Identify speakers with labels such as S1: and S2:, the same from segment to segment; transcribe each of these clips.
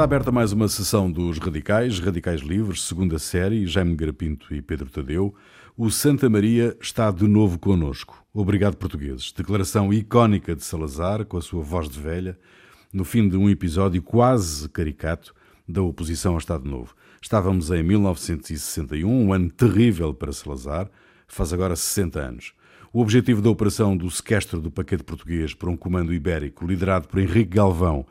S1: Está aberta mais uma sessão dos Radicais, Radicais Livres, segunda série, Jaime Garapinto e Pedro Tadeu. O Santa Maria está de novo conosco. Obrigado, portugueses. Declaração icónica de Salazar, com a sua voz de velha, no fim de um episódio quase caricato da oposição ao Estado Novo. Estávamos em 1961, um ano terrível para Salazar, faz agora 60 anos. O objetivo da operação do sequestro do paquete português por um comando ibérico liderado por Henrique Galvão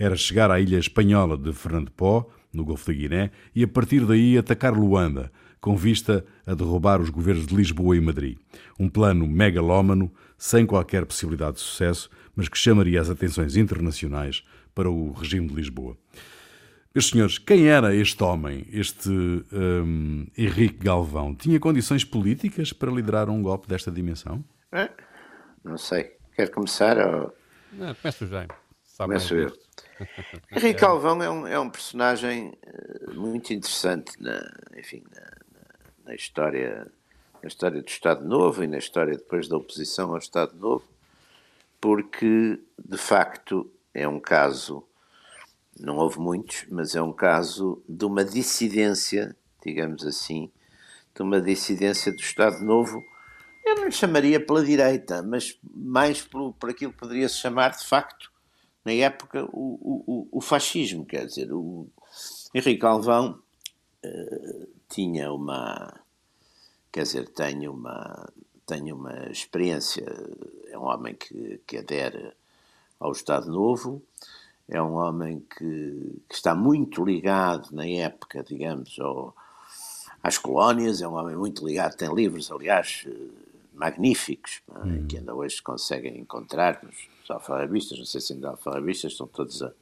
S1: era chegar à ilha espanhola de Fernando Pó, no Golfo da Guiné, e a partir daí atacar Luanda, com vista a derrubar os governos de Lisboa e Madrid. Um plano megalómano, sem qualquer possibilidade de sucesso, mas que chamaria as atenções internacionais para o regime de Lisboa. Meus senhores, quem era este homem, este um, Henrique Galvão? Tinha condições políticas para liderar um golpe desta dimensão?
S2: É, não sei. Quer começar? Ou...
S3: Não, começo já.
S2: Começo eu. Henrique Galvão é um, é um personagem uh, muito interessante na, enfim, na, na, história, na história do Estado Novo e na história depois da oposição ao Estado Novo, porque de facto é um caso não houve muitos, mas é um caso de uma dissidência, digamos assim, de uma dissidência do Estado Novo. Eu não lhe chamaria pela direita, mas mais por, aquilo que poderia-se chamar, de facto, na época, o, o, o fascismo. Quer dizer, o Henrique Alvão uh, tinha uma. Quer dizer, tem uma, tem uma experiência, é um homem que, que adere ao Estado Novo é um homem que, que está muito ligado na época, digamos, ao, às colónias, é um homem muito ligado, tem livros, aliás, eh, magníficos, hum. que ainda hoje se conseguem encontrar nos alfarrabistas, não sei se ainda há alfarrabistas, estão todos a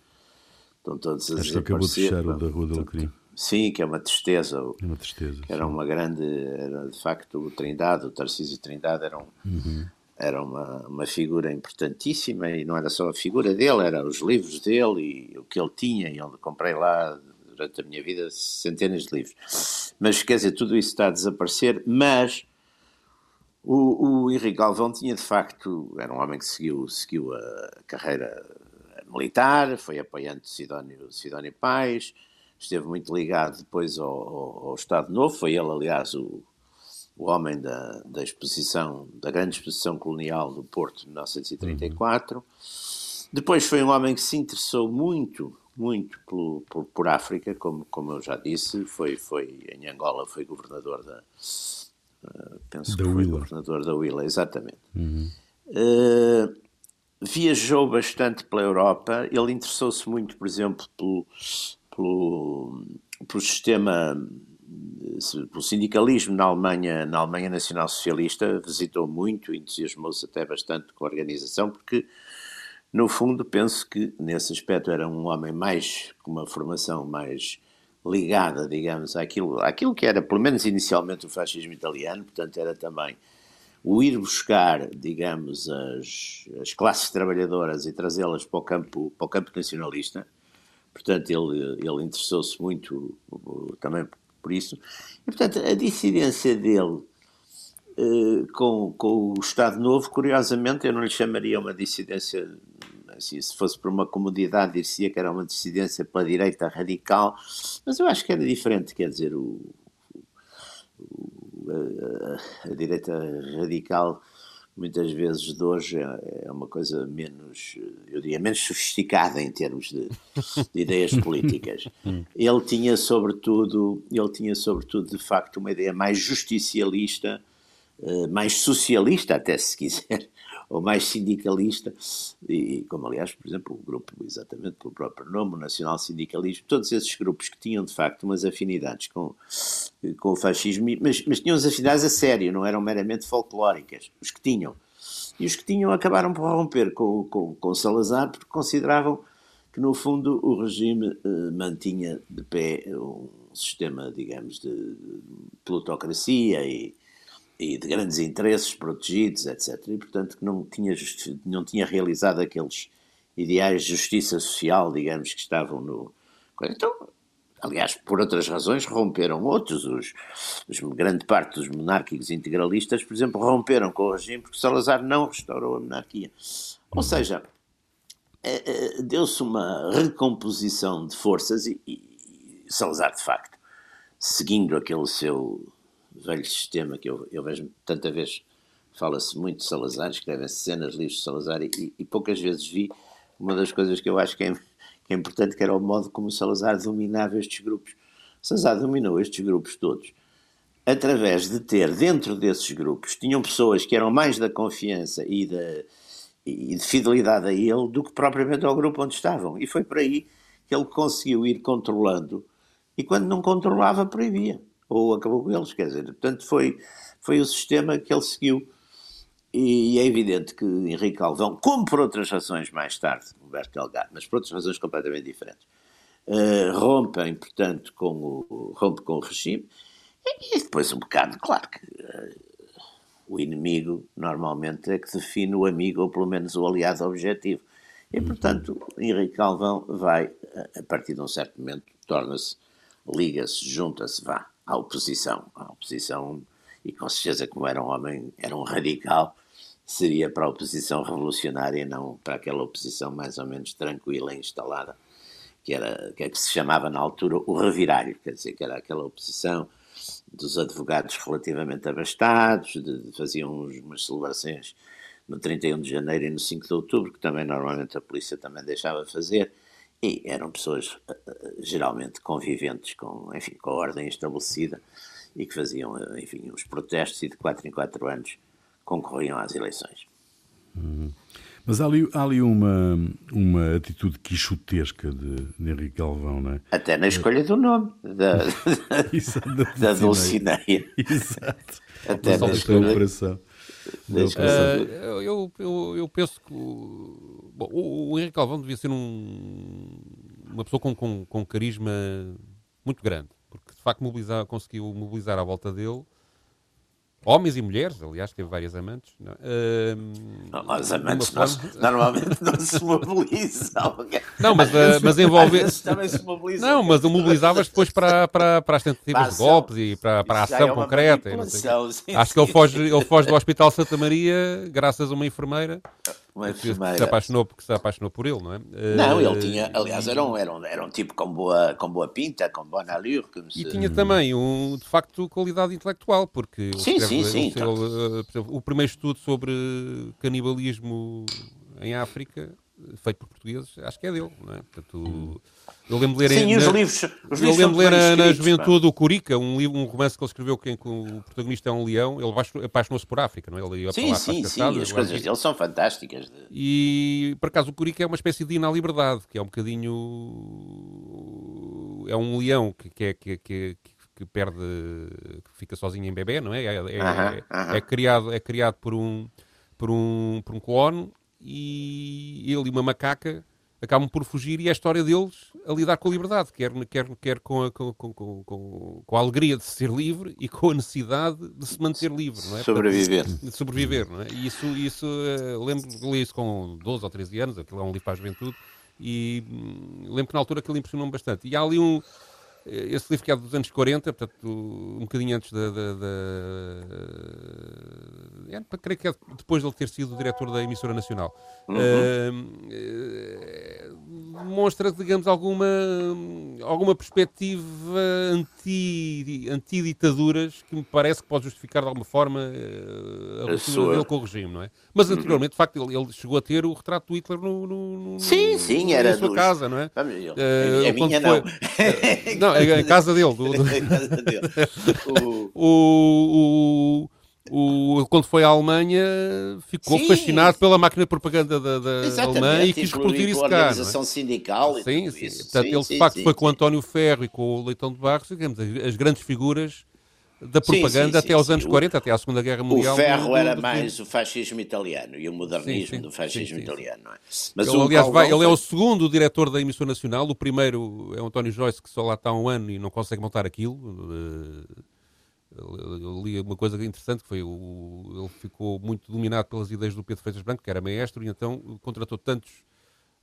S2: estão todos a
S1: Acho que acabou de fechar o da Rua do Alecrim.
S2: Sim, que é uma tristeza.
S1: É uma tristeza.
S2: Era sim. uma grande, era de facto o Trindade, o Tarcísio Trindade eram, uhum era uma, uma figura importantíssima e não era só a figura dele, eram os livros dele e o que ele tinha, e onde comprei lá durante a minha vida centenas de livros. Mas quer dizer, tudo isso está a desaparecer, mas o, o Henrique Galvão tinha de facto, era um homem que seguiu, seguiu a carreira militar, foi apoiante de Sidónio, Sidónio Pais, esteve muito ligado depois ao, ao, ao Estado Novo, foi ele, aliás, o, o homem da, da exposição, da grande exposição colonial do Porto de 1934. Uhum. Depois foi um homem que se interessou muito, muito por, por, África, como, como eu já disse, foi, foi em Angola, foi governador da, uh, penso da que foi Willa. governador da Willa, exatamente. Uhum. Uh, viajou bastante pela Europa, ele interessou-se muito, por exemplo, pelo, pelo, pelo sistema o sindicalismo na Alemanha, na Alemanha Nacional Socialista, visitou muito, entusiasmou-se até bastante com a organização, porque, no fundo, penso que nesse aspecto era um homem mais, com uma formação mais ligada, digamos, àquilo, àquilo que era, pelo menos inicialmente, o fascismo italiano, portanto, era também o ir buscar, digamos, as, as classes trabalhadoras e trazê-las para o campo, para o campo nacionalista. Portanto, ele, ele interessou-se muito também por isso. E, portanto, a dissidência dele uh, com, com o Estado Novo, curiosamente, eu não lhe chamaria uma dissidência, se fosse por uma comodidade, diria que era uma dissidência pela direita radical, mas eu acho que era diferente, quer dizer, o, o a, a, direita radical muitas vezes de hoje é, é uma coisa menos, eu diria, menos sofisticada em termos de, de ideias políticas. Ele tinha sobretudo, ele tinha sobretudo de facto uma ideia mais justicialista, eh, mais socialista até se quiser, ou mais sindicalista, e como aliás, por exemplo, o grupo, exatamente pelo próprio nome, o Nacional Sindicalismo, todos esses grupos que tinham de facto umas afinidades com, com o fascismo, mas, mas tinham as afinidades a sério, não eram meramente folclóricas, os que tinham. E os que tinham acabaram por romper com, com, com Salazar porque consideravam que, no fundo, o regime eh, mantinha de pé um sistema, digamos, de, de plutocracia e, e de grandes interesses protegidos, etc. E, portanto, que não tinha, não tinha realizado aqueles ideais de justiça social, digamos, que estavam no. Então, aliás, por outras razões, romperam outros. Os, os, grande parte dos monárquicos integralistas, por exemplo, romperam com o regime porque Salazar não restaurou a monarquia. Ou seja, é, é, deu-se uma recomposição de forças e, e, Salazar, de facto, seguindo aquele seu velho sistema que eu, eu vejo tanta vez, fala-se muito de Salazar, escrevem cenas, livros de Salazar e, e, poucas vezes vi uma das coisas que eu acho que é, que é importante, que era o modo como Salazar dominava estes grupos. Salazar dominou estes grupos todos através de ter dentro desses grupos, tinham pessoas que eram mais da confiança e, da, e de fidelidade a ele do que propriamente ao grupo onde estavam. E foi por aí que ele conseguiu ir controlando e quando não controlava proibia ou acabou com eles, quer dizer, portanto foi, foi o sistema que ele seguiu e é evidente que Henrique Alvão, como por outras razões mais tarde, Humberto Delgado, mas por outras razões completamente diferentes, uh, rompem, portanto, com o, rompe com o regime e depois um bocado, claro que uh, o inimigo normalmente é que define o amigo ou pelo menos o aliado objetivo. E portanto, Henrique Calvão vai, a partir de um certo momento, torna-se, liga-se, junta-se, vá à oposição. À oposição, e com certeza, como era um homem, era um radical, seria para a oposição revolucionária, não para aquela oposição mais ou menos tranquila e instalada, que era que, é que se chamava na altura o reviralho, quer dizer, que era aquela oposição dos advogados relativamente abastados, de, de, faziam uns, umas celebrações no 31 de janeiro e no 5 de outubro, que também normalmente a polícia também deixava fazer, e eram pessoas eh, eh, geralmente conviventes com, enfim, com a ordem estabelecida e que faziam, eh, enfim, os protestos e de 4 em 4 anos concorriam às eleições.
S1: Uhum. Mas há ali, há ali uma, uma atitude quixotesca de, de Henrique Galvão, não é?
S2: Até na escolha do nome da, Exato, da, da Dulcineia.
S1: Exato. Até na escolha. Operação.
S3: Uh, eu, eu, eu penso que bom, o, o Henrique Galvão devia ser um, uma pessoa com, com, com carisma muito grande, porque de facto mobilizar, conseguiu mobilizar à volta dele Homens e mulheres, aliás, teve várias amantes. Não,
S2: uh, Os amantes não, normalmente não se mobilizam.
S3: Não, mas, uh, mas envolve. também se mobilizam. Não, mas mobilizavas depois para, para, para as tentativas de golpes e para, para a ação é concreta. Sim, Acho que ele foge, ele foge do Hospital Santa Maria graças a uma enfermeira uma enfermeira. Que se apaixonou, porque se apaixonou por ele, não é?
S2: Não, ele eh, tinha, aliás, era um, era um, era um tipo com boa, com boa pinta, com boa allure.
S3: E tinha também, um, de facto, qualidade intelectual, porque
S2: sim, escreve, sim, sim,
S3: ele, então. o primeiro estudo sobre canibalismo em África feito por portugueses, acho que é dele, não é? Portanto, eu lembro de ler,
S2: Sim,
S3: na,
S2: os livros, os
S3: eu ler na, na juventude o Curica, um, livro, um romance que ele escreveu que, que o protagonista é um leão, ele apaixonou-se por África, não é? Ele
S2: ia sim, sim, sim, as coisas dele são fantásticas.
S3: E, por acaso, o Curica é uma espécie de Ina à Liberdade, que é um bocadinho... é um leão que, que, é, que, que, que perde, que fica sozinho em bebê, não é? É, é, uh -huh, uh -huh. é criado, é criado por um, por um, por um clone e ele e uma macaca acabam por fugir e é a história deles a lidar com a liberdade, quer, quer, quer com, a, com, com, com, com, a alegria de ser livre e com a necessidade de se manter livre, não é?
S2: Sobreviver.
S3: De sobreviver, não é? E isso, isso uh, lembro ler isso com 12 ou 13 anos, aquilo é um livro para a juventude, e hum, lembro que na altura aquilo impressionou-me bastante. E há ali um, eh, esse livro que é dos anos 40, portanto, um bocadinho antes da. da, da é, creio que é depois de ele ter sido diretor da emissora nacional. Uhum. Uh, demonstra, digamos, alguma, alguma perspectiva anti, anti-ditaduras que me parece que pode justificar de alguma forma uh, a ruptura dele com o regime, não é? Mas uhum. anteriormente, uhum. de facto, ele, ele, chegou a ter o retrato do Hitler no, no, no
S2: sim, sim, era
S3: na sua
S2: dos...
S3: casa, não é?
S2: Vamos, uh, a minha
S3: foi... não. não, é a casa dele. Do, do... o, o, o, quando foi à Alemanha, ficou sim, fascinado pela máquina de propaganda da, da Alemanha e quis reproduzir isso cá.
S2: A organização sindical e
S3: sim, sim. Isso. Portanto, sim, ele de facto sim, foi com o António Ferro e com o Leitão de Barros, digamos, as grandes figuras da propaganda até aos anos 40, até à Segunda Guerra Mundial.
S2: O ferro era mais o fascismo italiano e o modernismo do fascismo italiano. Não é?
S3: Mas ele, aliás, vai, ele é o segundo diretor da emissora nacional, o primeiro é o António Joyce, que só lá está há um ano e não consegue montar aquilo. Eh, eu li uma coisa interessante que foi o, ele ficou muito dominado pelas ideias do Pedro Freitas Branco, que era maestro, e então contratou tantos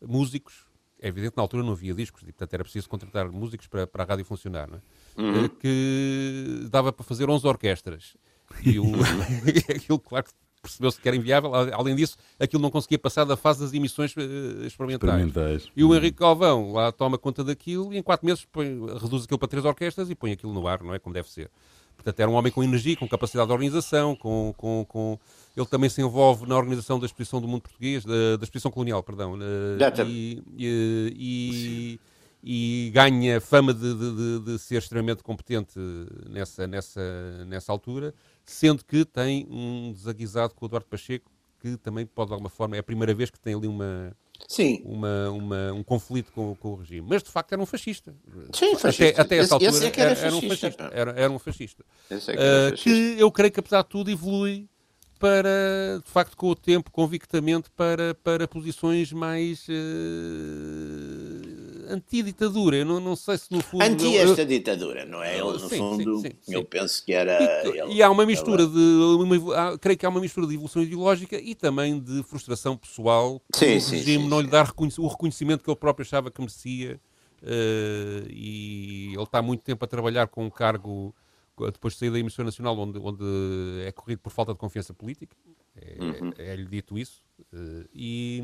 S3: músicos. É evidente, na altura não havia discos, e portanto era preciso contratar músicos para, para a rádio funcionar, é? Uhum. Eh, que dava para fazer 11 orquestras. E o, aquilo, claro, percebeu-se que era inviável. Além disso, aquilo não conseguia passar da fase das emissões uh, experimentais. experimentais. E o uhum. Henrique Calvão lá toma conta daquilo e em quatro meses põe, reduz aquilo para três orquestras e põe aquilo no ar, não é? Como deve ser. Portanto, era um homem com energia, com capacidade de organização, com, com, com... ele também se envolve na organização da Exposição do Mundo Português, da, da Exposição Colonial, perdão. E, e, e, e, ganha fama de, de, de, ser extremamente competente nessa, nessa, nessa altura, sendo que tem um desaguisado com o Eduardo Pacheco, que também pode, de alguma forma, é a primeira vez que tem ali uma, Sim. Uma, uma, um conflito com, com, o regime. Mas de facto era um fascista.
S2: Sim, fascista.
S3: Até, até essa esse, altura esse é era, era, um fascista. Era, era um fascista. Esse é que, uh, fascista. que eu creio que apesar de tudo evolui para, de facto, com o tempo, convictamente, para, para posições mais uh, anti-ditadura. Eu não, não sei se no fundo.
S2: Anti esta eu, ditadura, não é? Ele, no sim, fundo, sim, sim, eu penso que era.
S3: E, ele, e há uma mistura de. Uma, há, creio que há uma mistura de evolução ideológica e também de frustração pessoal. Sim, o regime não lhe dar o reconhecimento que ele próprio achava que merecia. Uh, e ele está há muito tempo a trabalhar com um cargo depois de sair da emissão nacional, onde, onde é corrido por falta de confiança política, é, uhum. é, é lhe dito isso, uh, e,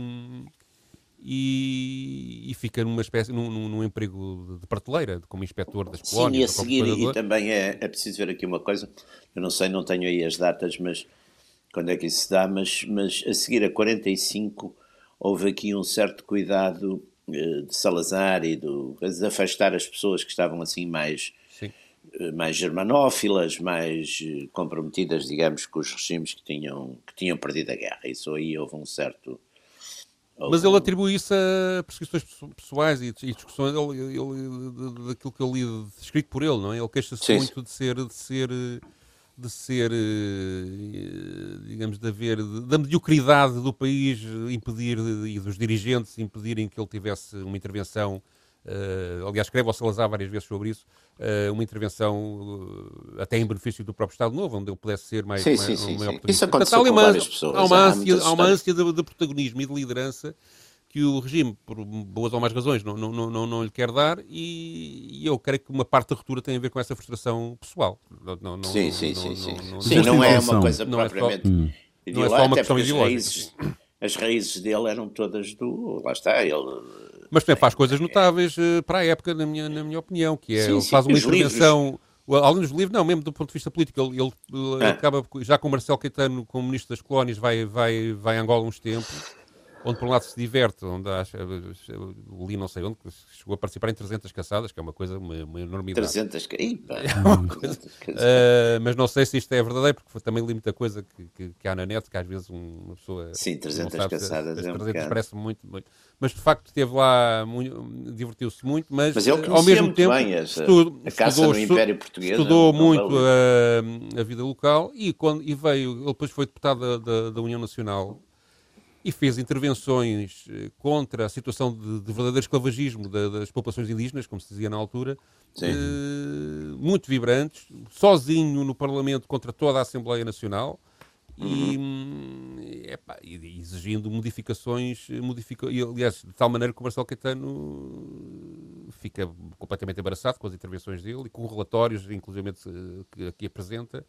S3: e, e, fica numa espécie, num, num, emprego de prateleira, como inspetor das colónias.
S2: Sim, e a seguir, e também é, é preciso ver aqui uma coisa, eu não sei, não tenho aí as datas, mas quando é que isso se dá, mas, mas a seguir a 45 houve aqui um certo cuidado uh, de Salazar e do, de afastar as pessoas que estavam assim mais eh, mais germanófilas, mais eh, comprometidas, digamos, com os regimes que tinham, que tinham perdido a guerra. Isso aí houve um certo.
S3: Mas ele atribui isso a perseguições pessoais e, discussões ele, ele, daquilo que eu li escrito por ele, não é? Ele queixa-se muito de ser, de ser, de ser, eh, digamos, de haver, da mediocridade do país impedir e dos dirigentes impedirem que ele tivesse uma intervenção Uh, aliás, escreve ao Salazar várias vezes sobre isso, uma intervenção uh, até em benefício do próprio Estado Novo, onde ele pudesse ser mais,
S2: sim,
S3: mais,
S2: sim, sim, maior sim. Isso aconteceu Portanto,
S3: há
S2: uma, pessoas.
S3: Há uma ânsia, há uma ânsia de, de, protagonismo e de liderança que o regime, por boas ou más razões, não, não, não, não, lhe quer dar e, e, eu creio que uma parte da ruptura tem a ver com essa frustração pessoal.
S2: Não, não, sim, sim, sim. sim. sim não é uma coisa propriamente... Não é só,
S3: não é só uma questão ideológica.
S2: As raízes dele eram todas do... Lá está, ele
S3: mas também faz coisas notáveis uh, para a época, na minha, na minha opinião, que é, sim, ele faz sim, uma intervenção... Livros. Além dos livros, não, mesmo do ponto de vista político, ele, ele, ele ah. acaba, já com o Marcelo Caetano, como Ministro das Colónias, vai, vai, vai a Angola uns tempos onde por um lado se diverte, onde acha, li não sei onde, chegou a participar em 300 caçadas, que é uma coisa, uma, uma enormidade.
S2: 300 caçadas?
S3: É coisa, uh, mas não sei se isto é verdadeiro, porque também li muita coisa que, que, que há na net, que às vezes uma pessoa...
S2: Sim, 300 caçadas se,
S3: é um 300 parece muito, muito, mas de facto esteve lá, divertiu-se muito, mas,
S2: mas ele ao mesmo tempo bem essa, estudou, a caça estudou, no Império Português.
S3: Estudou muito a, a, vida local e, quando, e veio, ele depois foi deputado da, da, da União Nacional e fez intervenções eh, contra a situação de, de verdadeiro esclavagismo das populações indígenas, como se dizia na altura, eh, muito vibrantes, sozinho no Parlamento contra toda a Assembleia Nacional e, epá, e exigindo modificações, modifica, e, aliás, de tal maneira que o Marcelo Caetano fica completamente embaraçado com as intervenções dele e com relatórios, inclusive, eh, que aqui apresenta,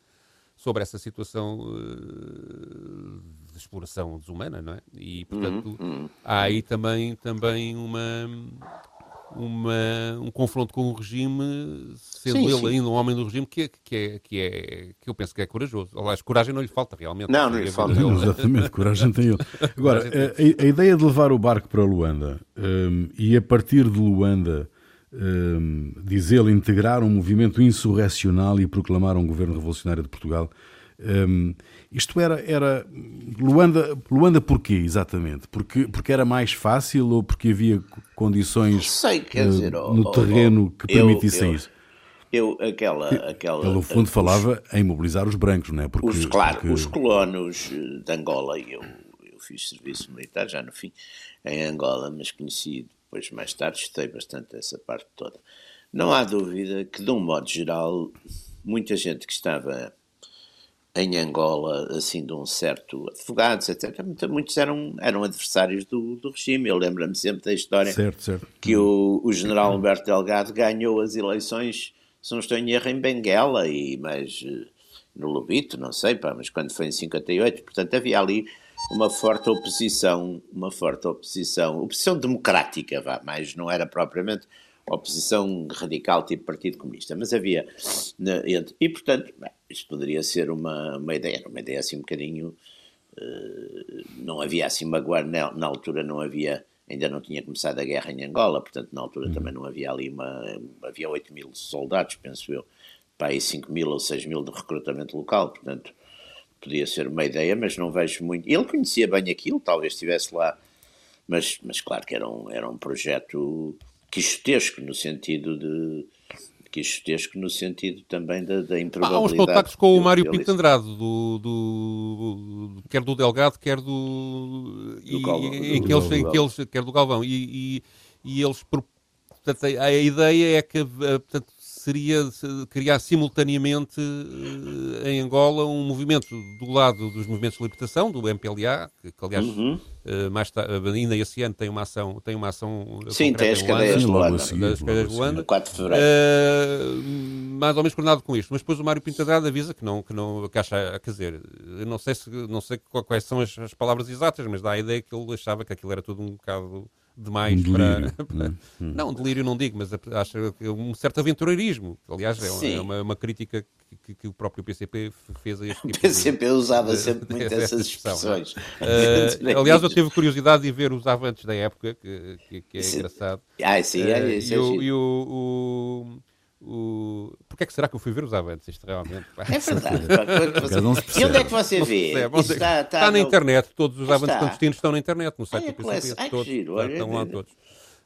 S3: sobre essa situação uh, de exploração desumana, não é? E, portanto, uhum, uhum. há aí também, também uma, uma, um confronto com o regime, sendo sim, ele sim. ainda um homem do regime, que, que, é, que, é, que eu penso que é corajoso. Aliás, coragem não lhe falta realmente.
S2: Não, não lhe falta.
S1: Não, exatamente, coragem tem ele. Agora, a, a, ideia de levar o barco para Luanda um, e a partir de Luanda um, diz ele, integrar um movimento insurrecional e proclamar um governo revolucionário de Portugal. Um, isto era, era Luanda, Luanda porquê, exatamente? Porque, porque era mais fácil ou porque havia condições
S2: sei, uh, dizer, oh,
S1: no oh, terreno oh, que permitissem
S2: eu,
S1: isso?
S2: Eu, aquela, aquela,
S1: Ele, no fundo, falava os, em mobilizar os brancos, não é?
S2: Porque, os, claro, porque... os colonos de Angola, eu, eu fiz serviço militar já no fim, em Angola, mas conheci depois mais tarde estudei bastante essa parte toda. Não há dúvida que, de um modo geral, muita gente que estava em Angola, assim, de um certo advogados, etc., muitos eram, eram adversários do, do regime. Eu lembro-me sempre da história
S1: certo, certo.
S2: que o, o general Humberto Delgado ganhou as eleições, se não estou em erro, em Benguela, e, mas no Lubito, não sei, pá, mas quando foi em 58, portanto havia ali uma forte oposição, uma forte oposição, oposição democrática, vá, mas não era propriamente oposição radical tipo Partido Comunista, mas havia, e portanto, bem, isto poderia ser uma, uma ideia, uma ideia assim um bocadinho, uh, não havia assim uma guarda, na, na, altura não havia, ainda não tinha começado a guerra em Angola, portanto na altura uhum. também não havia ali uma, havia 8 mil soldados, penso eu, para aí 5 mil ou 6 mil de recrutamento local, portanto podia ser uma ideia, mas não vejo muito. Ele conhecia bem aquilo, talvez estivesse lá, mas, mas claro que era um, era um projeto quixotesco, no sentido de quixotesco no sentido também da, da improbabilidade.
S3: Há uns contactos com o Mário Pinto Andrade, do, do, do, quer do Delgado, quer do... do, e, Galvão, em do, que eles, em que eles, quer do Galvão. E, e, e eles... Portanto, a, a ideia é que eh, portanto, seria criar simultaneamente uh, em Angola um movimento do lado dos movimentos de libertação, do MPLA, que, que aliás uhum. uh, mais tarde, ainda esse ano tem uma ação, tem uma ação
S2: Sim, tem as cadeias de Luanda.
S3: As cadeias de Luanda.
S2: 4 de fevereiro. Uh,
S3: mais ou menos coordenado com isto. Mas depois o Mário Pintadrada avisa que não, que não, que acha, quer dizer, eu não sei, se, não sei quais são as, as palavras exatas, mas dá a ideia que ele achava que aquilo era tudo um bocado demais
S1: um
S3: para, para... Hum. Não, delírio não digo, mas acho um certo aventureirismo. Aliás, é, é uma, uma, crítica que, que, o próprio PCP fez a este tipo
S2: O PCP de, usava sempre muito essas expressões.
S3: Uh, aliás, eu tive curiosidade de ver os avantes da época, que, que, que é engraçado.
S2: Ah, sim, é, uh,
S3: e, o, e o, o o... Porquê é que será que eu fui ver os avantes? Isto realmente.
S2: É verdade. e onde é que você vê?
S3: Está, está, está, na no... internet. Todos os avantes clandestinos estão na internet, no site do PCP. Ai, todos, giro, olha, estão lá todos.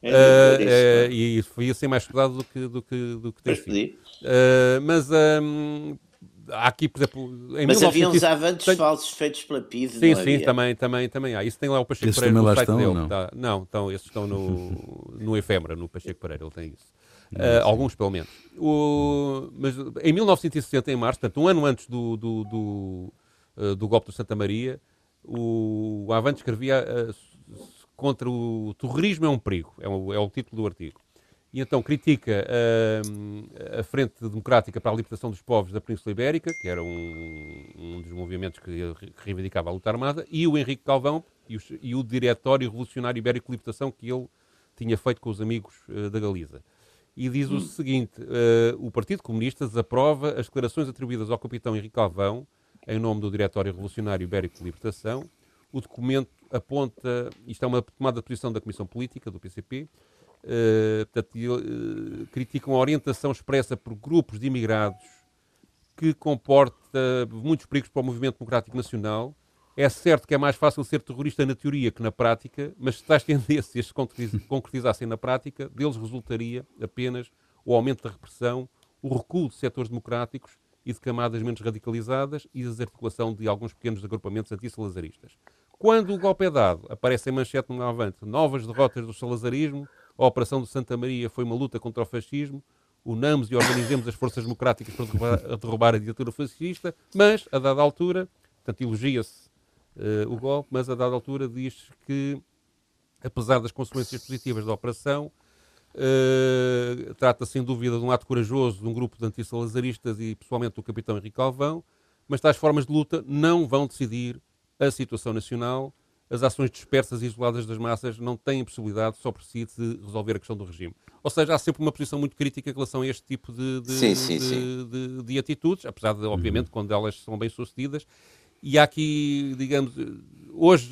S3: É, uh, uh, e foi assim mais estudado do que, do que, do que tem sido. Uh, mas um, há aqui, por exemplo.
S2: Em mas 1900, havia uns avantes tem... falsos feitos pela PID.
S3: Sim, sim, havia? também, também, também há. Isso tem lá o Pacheco Pereira no site estão, dele. Não, tá, não então, esses estão no, no efêmera, no Pacheco Pereira, ele tem isso. Uh, alguns, pelo menos. O, mas em 1960, em março, portanto, um ano antes do, do, do, uh, do golpe do Santa Maria, o, o Avante escrevia uh, contra o terrorismo é um perigo, é o, é o título do artigo. E então critica a Frente Democrática para a Libertação dos Povos da Península Ibérica, que era um, um dos movimentos que, reivindicava a luta armada, e o Henrique Calvão e e o Diretório Revolucionário Ibérico de Libertação que ele tinha feito com os amigos da Galiza e diz o hum. seguinte: uh, o Partido Comunista desaprova as declarações atribuídas ao capitão Henrique Calvão, em nome do Diretório Revolucionário Ibérico de Libertação. O documento aponta, isto é uma tomada de posição da Comissão Política, do PCP, uh, eh, portanto, uh, criticam a orientação expressa por grupos de imigrados que comporta muitos perigos para o movimento democrático nacional é certo que é mais fácil ser terrorista na teoria que na prática, mas se tais tendências se concretizassem na prática, deles resultaria apenas o aumento da repressão, o recuo de setores democráticos e de camadas menos radicalizadas e a desarticulação de alguns pequenos agrupamentos anti-salazaristas. Quando o golpe é dado, aparece em manchete no avante novas derrotas do salazarismo, a Operação de Santa Maria foi uma luta contra o fascismo, unamos e organizemos as forças democráticas para derrubar, derrubar a ditadura fascista, mas, a dada altura, portanto, elogia-se uh, o golpe, mas a dada altura diz que, apesar das consequências positivas da operação, uh, trata sem dúvida de um ato corajoso de um grupo de antissalazaristas e pessoalmente do capitão Henrique Alvão, mas tais formas de luta não vão decidir a situação nacional. As ações dispersas e isoladas das massas não têm possibilidade só por si de resolver a questão do regime. Ou seja, há sempre uma posição muito crítica em relação a este tipo de, de, sim, sim, de, sim. de, de atitudes, apesar de, obviamente, uhum. quando elas são bem sucedidas, e há aqui, digamos, hoje,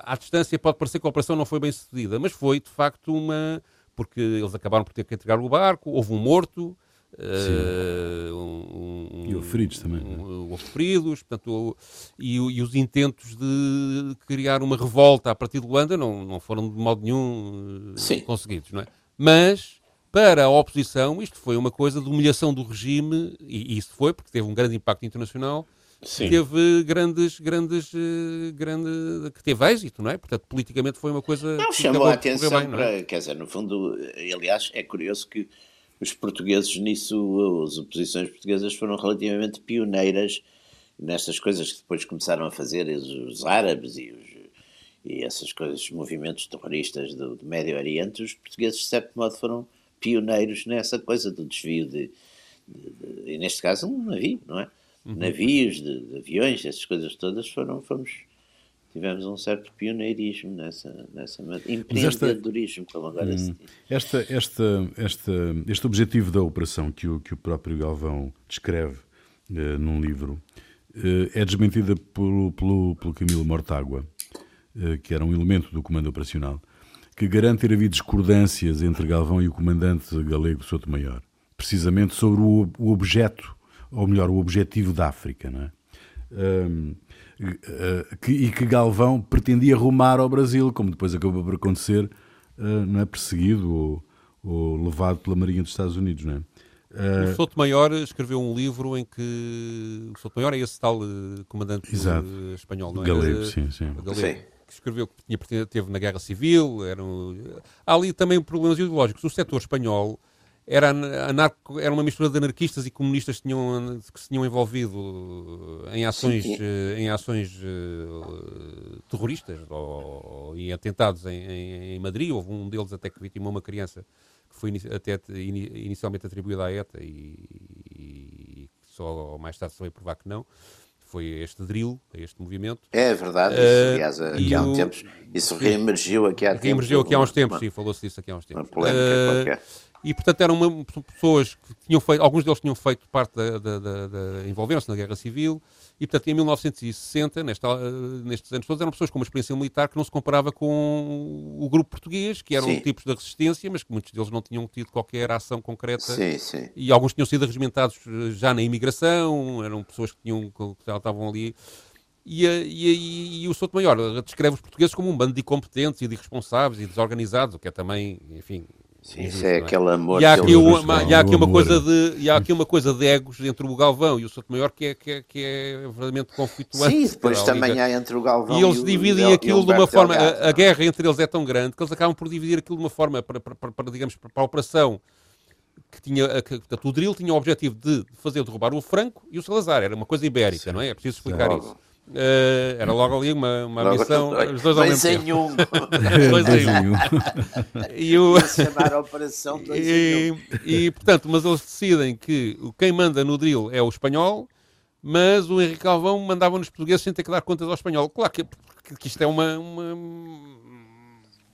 S3: à distância, pode parecer que a operação não foi bem sucedida, mas foi, de facto, uma. Porque eles acabaram por ter que entregar o barco, houve um morto. Uh, um,
S1: um, e houve feridos também.
S3: É? Um, houve feridos, portanto, e, e, os intentos de criar uma revolta a partir de Luanda não, não foram de modo nenhum eh, Sim. conseguidos, não é? Mas para a oposição, isto foi uma coisa de humilhação do regime, e, e isso foi porque teve um grande impacto internacional, Sim. teve grandes, grandes, eh, grande, que teve êxito, não é? Portanto, politicamente foi uma coisa.
S2: Não, chamou a atenção bem, é? para, é? quer dizer, no fundo, aliás, é curioso que os portugueses nisso, as oposições portuguesas foram relativamente pioneiras nestas coisas que depois começaram a fazer os, árabes e, os, e essas coisas, os movimentos terroristas do, do, Médio Oriente, os portugueses, de certo modo, foram pioneiros nessa coisa do desvio de, de, de neste caso um navio, não é? Uhum. navios, de, de, aviões, essas coisas todas foram, fomos, tivemos um certo pioneirismo nessa, nessa empreendedorismo, como agora hum, se diz.
S1: Esta, esta, esta, este objetivo da operação que o, que o próprio Galvão descreve uh, num livro uh, é desmentida pelo, pelo, pelo Camilo Mortágua, uh, que era um elemento do comando operacional, que garante ter havido discordâncias entre Galvão e o comandante galego Souto Maior, precisamente sobre o, o objeto, ou melhor, o objetivo da África, não é? Um, que, e que Galvão pretendia rumar ao Brasil, como depois acabou por acontecer, uh, não é perseguido ou, ou, levado pela Marinha dos Estados Unidos, não é?
S3: Uh, o Souto Maior escreveu um livro em que o Souto Maior é esse tal uh, comandante Exato. espanhol, não é?
S1: Galego, sim, sim.
S3: Galego. sim que escreveu que tinha, teve na Guerra Civil. Eram, há ali também problemas ideológicos. O setor espanhol era, anarco, era uma mistura de anarquistas e comunistas que, tinham, que se tinham envolvido em ações, eh, em ações uh, terroristas ou, ou, em atentados em, em, em, Madrid. Houve um deles até que vitimou uma criança que foi até inicialmente atribuída à ETA e, e só mais tarde se veio provar que não foi este drill, este movimento.
S2: É verdade, isso, aliás, aqui há uns tempos, isso reemergiu aqui há tempos.
S3: Reemergiu aqui há uns tempos, sim, falou-se disso aqui há uns tempos. Uma polémica uh, qualquer. E, portanto, eram uma, pessoas que tinham feito, alguns deles tinham feito parte da, da, da, da envolveram-se na Guerra Civil, e, portanto, em 1960, nesta, nestes anos todos, eram pessoas com uma experiência militar que não se comparava com o grupo português, que eram sim. tipos da resistência, mas que muitos deles não tinham tido qualquer ação concreta.
S2: Sim, sim.
S3: E alguns tinham sido regimentados eh, já na imigração, eram pessoas que, tinham, que já estavam ali. E, e, e, o Souto Maior descreve os portugueses como um bando de incompetentes e de irresponsáveis e desorganizados, o que é também, enfim,
S2: Sim, isso é, é aquele amor.
S3: E há aqui, uma, e há aqui uma coisa de e há aqui uma coisa de egos entre o Galvão e o Souto Maior que é que é, que é verdadeiramente conflituante.
S2: Sim, depois também há entre o Galvão
S3: e eles e dividem o, aquilo de uma forma. A, a, guerra entre eles é tão grande que eles acabam por dividir aquilo de uma forma para, para, para, para digamos para a operação que tinha que, portanto, o drill tinha o objetivo de fazer derrubar o Franco e o Salazar. Era uma coisa ibérica, Sim. não é? É preciso explicar isso. Uh, era logo ali uma, uma logo missão,
S2: os dois ao mesmo tempo. Um.
S3: dois em um.
S2: e o... chamar a operação dois
S3: e, um. e, portanto, mas eles decidem que quem manda no drill é o espanhol, mas o Henrique Calvão mandava nos portugueses sem ter que dar contas ao espanhol. Claro que, que isto é uma, uma...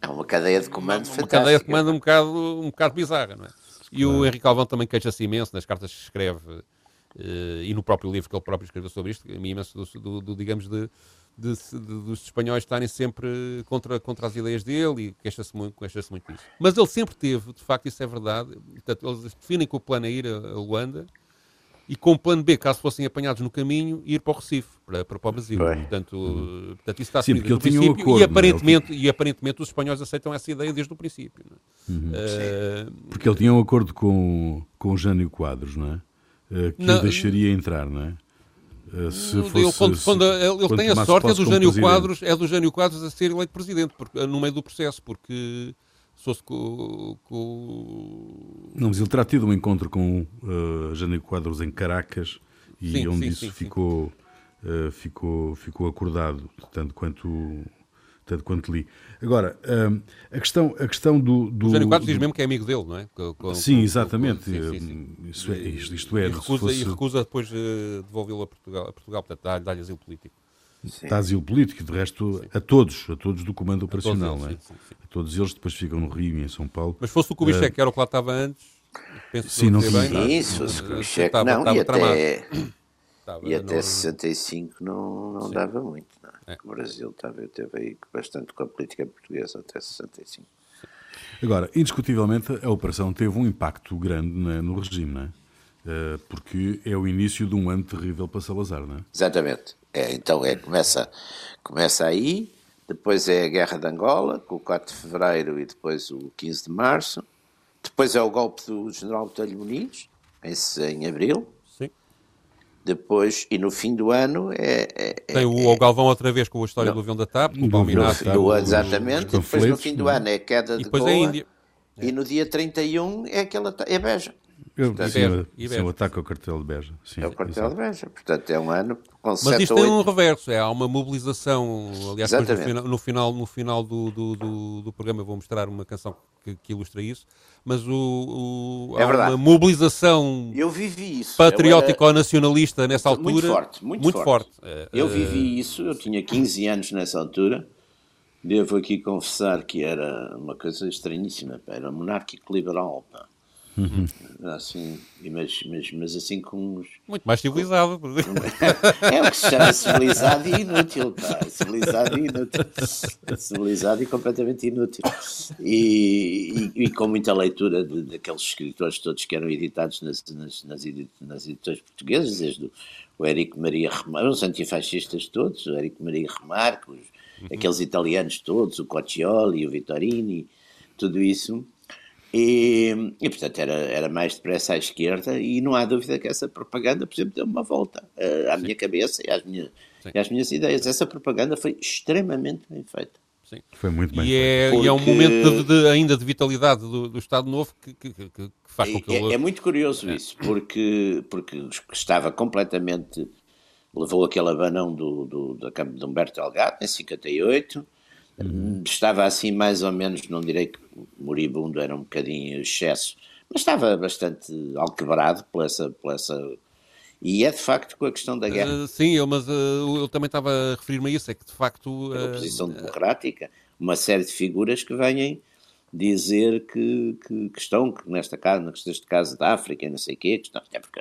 S2: É uma cadeia de comando
S3: uma, uma cadeia de comando um bocado, um bocado bizarra, não é? E o Henrique Calvão também queixa-se imenso nas cartas que escreve Uh, e no próprio livro que ele próprio escreveu sobre isto, imenso do, do, do digamos, de, de, de, dos espanhóis estarem sempre contra, contra as ideias dele e queixa-se muito, queixa muito disso. Mas ele sempre teve, de facto, isso é verdade, portanto, eles definem que o plano é ir a, a Luanda e com o plano B, caso fossem apanhados no caminho, ir para o Recife, para, para, o Brasil. Bem. Portanto, uhum. portanto, isso está
S1: Sim, porque ele tinha um acordo,
S3: e, é? aparentemente, e aparentemente os espanhóis aceitam essa ideia desde o princípio.
S1: Uhum. Uh, porque ele tinha um acordo com, com o Jânio Quadros, não é? Eh, que não, o deixaria entrar, não é?
S3: Eh, se fosse, ele, quando, quando, ele, ele tem a sorte é do Jânio Quadros, é do Jânio Quadros a ser eleito presidente porque, eh, no meio do processo, porque se fosse com, com...
S1: Não, mas ele terá tido um encontro com uh, Jânio Quadros em Caracas e sim, onde sim, isso sim, ficou, uh, ficou, ficou acordado, tanto quanto tanto quanto li. Agora, hum, a, questão, a questão do. do
S3: o Jânio Quadros diz mesmo que é amigo dele, não é?
S1: Com, sim, exatamente. Com, sim, sim, sim. Isso é, isto, isto é.
S3: E recusa, fosse... e recusa depois uh, devolvê-lo a Portugal, a Portugal portanto, dá-lhe asilo político.
S1: Sim. Dá asilo político, de resto, sim. a todos, a todos do comando operacional, a todos, eles, não é? a todos eles depois ficam no Rio e em São Paulo.
S3: Mas fosse o Kubitschek, uh, que era o que lá estava antes, penso
S1: sim, que não,
S2: bem. Isso, o Kubitschek não, estava, e até... Estava, e até não... 65 não, não dava muito. É? O Brasil estava, teve aí bastante com a política portuguesa até 65.
S1: Agora, indiscutivelmente, a operação teve um impacto grande né, no regime, não é? Uh, porque é o início de um ano terrível para Salazar, não é?
S2: Exatamente. É, então é, começa, começa aí, depois é a Guerra de Angola, com o 4 de Fevereiro e depois o 15 de Março, depois é o golpe do General Botelho Muniz, em, em Abril, depois, e no fim do ano é. é
S3: Tem o, é, Galvão outra vez com a história não, do avião da TAP, o Palminato.
S2: Do, exatamente, depois no fim do ano é queda de e depois Goa, é Índia. E no dia 31 é aquela é Beja.
S1: Eu, Portanto, sim, e sim, o ataque ao cartel de Beja. Sim,
S2: é o cartel exato. de Beja. Portanto, é um ano com
S3: Mas isto tem um reverso. É, há uma mobilização. Aliás, no final, no final, no final do, do, do, do, programa eu vou mostrar uma canção que, que ilustra isso. Mas o, o
S2: é há verdade.
S3: uma mobilização
S2: eu vivi isso.
S3: patriótica ou nacionalista nessa altura. Muito
S2: forte. Muito, muito forte. forte. É, eu vivi isso. Eu tinha 15 anos nessa altura. Devo aqui confessar que era uma coisa estranhíssima. Era monárquico liberal. Pá. Uhum. Assim, mas, mas, mas assim com uns...
S3: Muito mais civilizado.
S2: é o que se chama civilizado e inútil, pá. Civilizado e inútil. Civilizado e completamente inútil. E, e, e com muita leitura de, daqueles escritores todos que eram editados nas, nas, nas, nas editoras portuguesas, desde o, o Érico Maria Remarque, os antifascistas todos, o Érico Maria Remarque, os, uhum. aqueles italianos todos, o Coccioli, o Vittorini, tudo isso e, e, portanto, era, era mais depressa à esquerda, e não há dúvida que essa propaganda, por exemplo, deu uma volta uh, à Sim. minha cabeça e às, minha, e às minhas ideias. Essa propaganda foi extremamente bem feita.
S1: Sim. Foi muito bem
S3: e é, Porque... e é um momento de, de, ainda de vitalidade do, do Estado Novo que, que, que, que faz com que
S2: é, é muito curioso é. isso, porque, porque estava completamente. levou aquele abanão do, do, da Câmara de Humberto Delgado em 58 Uhum. Estava assim mais ou menos, não direi que moribundo era um bocadinho excesso, mas estava bastante alquebrado por essa, por essa e é de facto com a questão da guerra. Uh,
S3: sim, eu, mas uh, eu também estava a referir-me a isso, é que de facto.
S2: Uh, a oposição democrática, uma série de figuras que vêm dizer que, que, que estão que nesta casa, neste caso da África e não sei o quê, que estão, até porque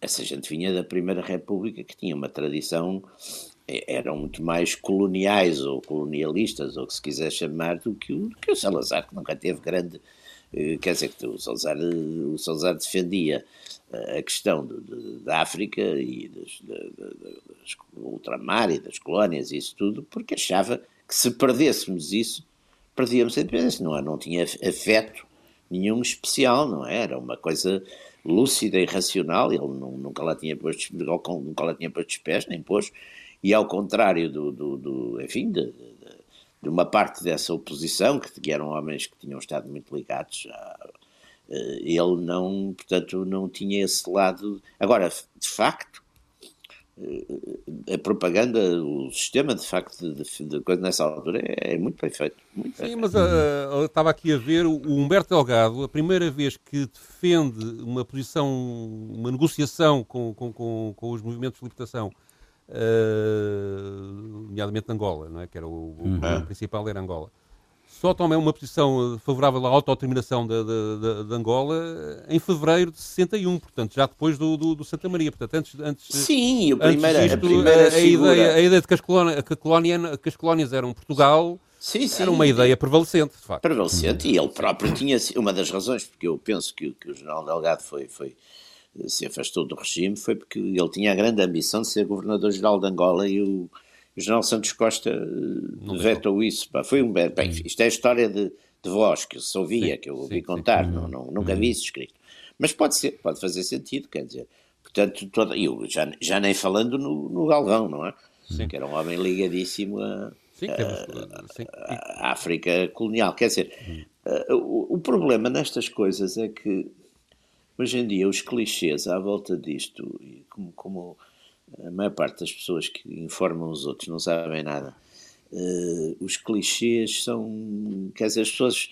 S2: essa gente vinha da Primeira República que tinha uma tradição é, eram muito mais coloniais ou colonialistas, ou que se quiser chamar, do que o, que o Salazar, que nunca teve grande. Eh, quer dizer, que o Salazar, o Salazar defendia eh, a questão da África e das, ultramar e das colónias e isso tudo, porque achava que se perdêssemos isso, perdíamos a independência. Não, não tinha afeto nenhum especial, não é? Era uma coisa lúcida e racional, ele nunca lá tinha posto, nunca lá tinha posto os pés, nem pôs, e ao contrário do, do, do enfim, de, de, de, uma parte dessa oposição, que, que, eram homens que tinham estado muito ligados, a, eh, ele não, portanto, não tinha esse lado. Agora, de facto, eh, a propaganda, o sistema de facto de, de coisa nessa altura é, é muito bem feito. Muito
S3: Sim, bem mas feito. Estava aqui a ver o Humberto Delgado, a primeira vez que defende uma posição, uma negociação com, com, com, com os movimentos de libertação uh, nomeadamente Angola, não é? que era o, uhum. o principal era Angola. Só toma uma posição favorável à autodeterminação de, de, de, de, Angola em fevereiro de 61, portanto, já depois do, do, do Santa Maria. Portanto, antes, antes,
S2: Sim, o primeira, disto, a, primeira a,
S3: ideia, a ideia de que as, colónias, que, a colónia, que as colónias eram Portugal sim, sim, era uma ideia prevalecente, de facto.
S2: Prevalecente, e ele próprio tinha uma das razões, porque eu penso que, que o general Delgado foi, foi se afastou do regime foi porque ele tinha a grande ambição de ser governador-geral de Angola e o, o general Santos Costa não vetou isso. Pá. Foi um, bem, hum. isto é a história de, de voz que se ouvia, sim, que eu ouvi sim, contar, sim. Não, não, nunca vi isso escrito. Mas pode ser, pode fazer sentido, quer dizer. Portanto, toda, eu já, já nem falando no, no Galvão, não é? Que era um homem ligadíssimo a, sim, a, a, a África colonial. Quer dizer, hum. uh, o, o problema nestas coisas é que Hoje em dia, os clichês à volta disto, como, como a maior parte das pessoas que informam os outros não sabem nada, uh, os clichês são. Quer dizer, as pessoas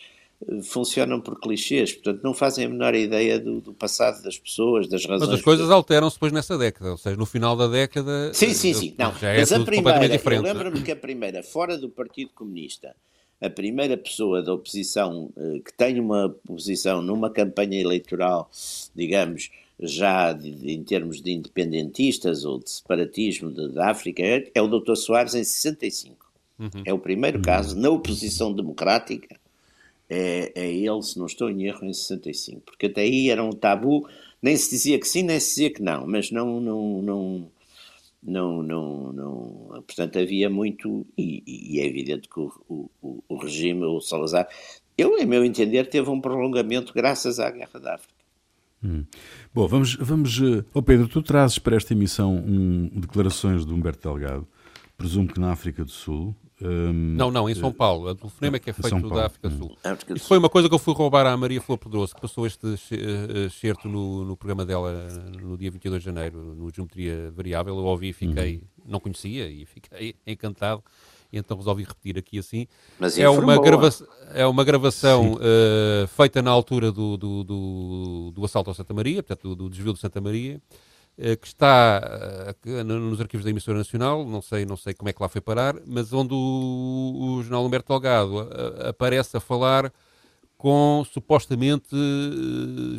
S2: eh, funcionam por clichês, portanto não fazem a menor ideia do, do passado das pessoas, das razões.
S3: Mas as coisas alteram-se depois nessa década, ou seja, no final da década.
S2: Sim, sim, sim. Não, já é mas a primeira. Eu lembro-me que a primeira, fora do Partido Comunista, a primeira pessoa da oposição eh, que tem uma posição numa campanha eleitoral, digamos, já de, em termos de independentistas ou de separatismo da África, é, é o Dr. Soares em 65. Uhum. É o primeiro uhum. caso na oposição democrática. É, é ele, se não estou em erro, em 65. Porque até aí era um tabu, nem se dizia que sim, nem se dizia que não, mas não, não, não, não, não, não, portanto havia muito, e, e é evidente que o, o, o, regime, o Salazar, eu, em meu entender, teve um prolongamento graças à Guerra da África.
S1: Hum. Bom, vamos, vamos, oh Pedro, tu trazes para esta emissão um, declarações de Humberto Delgado, presumo que na África do Sul, Um,
S3: não, não, em São Paulo. O telefonema é que é feito da África do Sul. Hum. Isso foi uma coisa que eu fui roubar à Maria Flor Pedroso, que passou este excerto no, no programa dela no dia 22 de janeiro, no Geometria Variável. Eu ouvi e fiquei, uhum. não conhecia e fiquei encantado. E então resolvi repetir aqui assim.
S2: Mas
S3: é, uma grava é uma gravação uh, feita na altura do, do, do, do, assalto ao Santa Maria, portanto, do, do desvio do Santa Maria. Eh, que está uh, nos arquivos da emissora nacional, não sei, não sei como é que lá foi parar, mas onde o, o jornal Humberto Delgado uh, aparece a falar com supostamente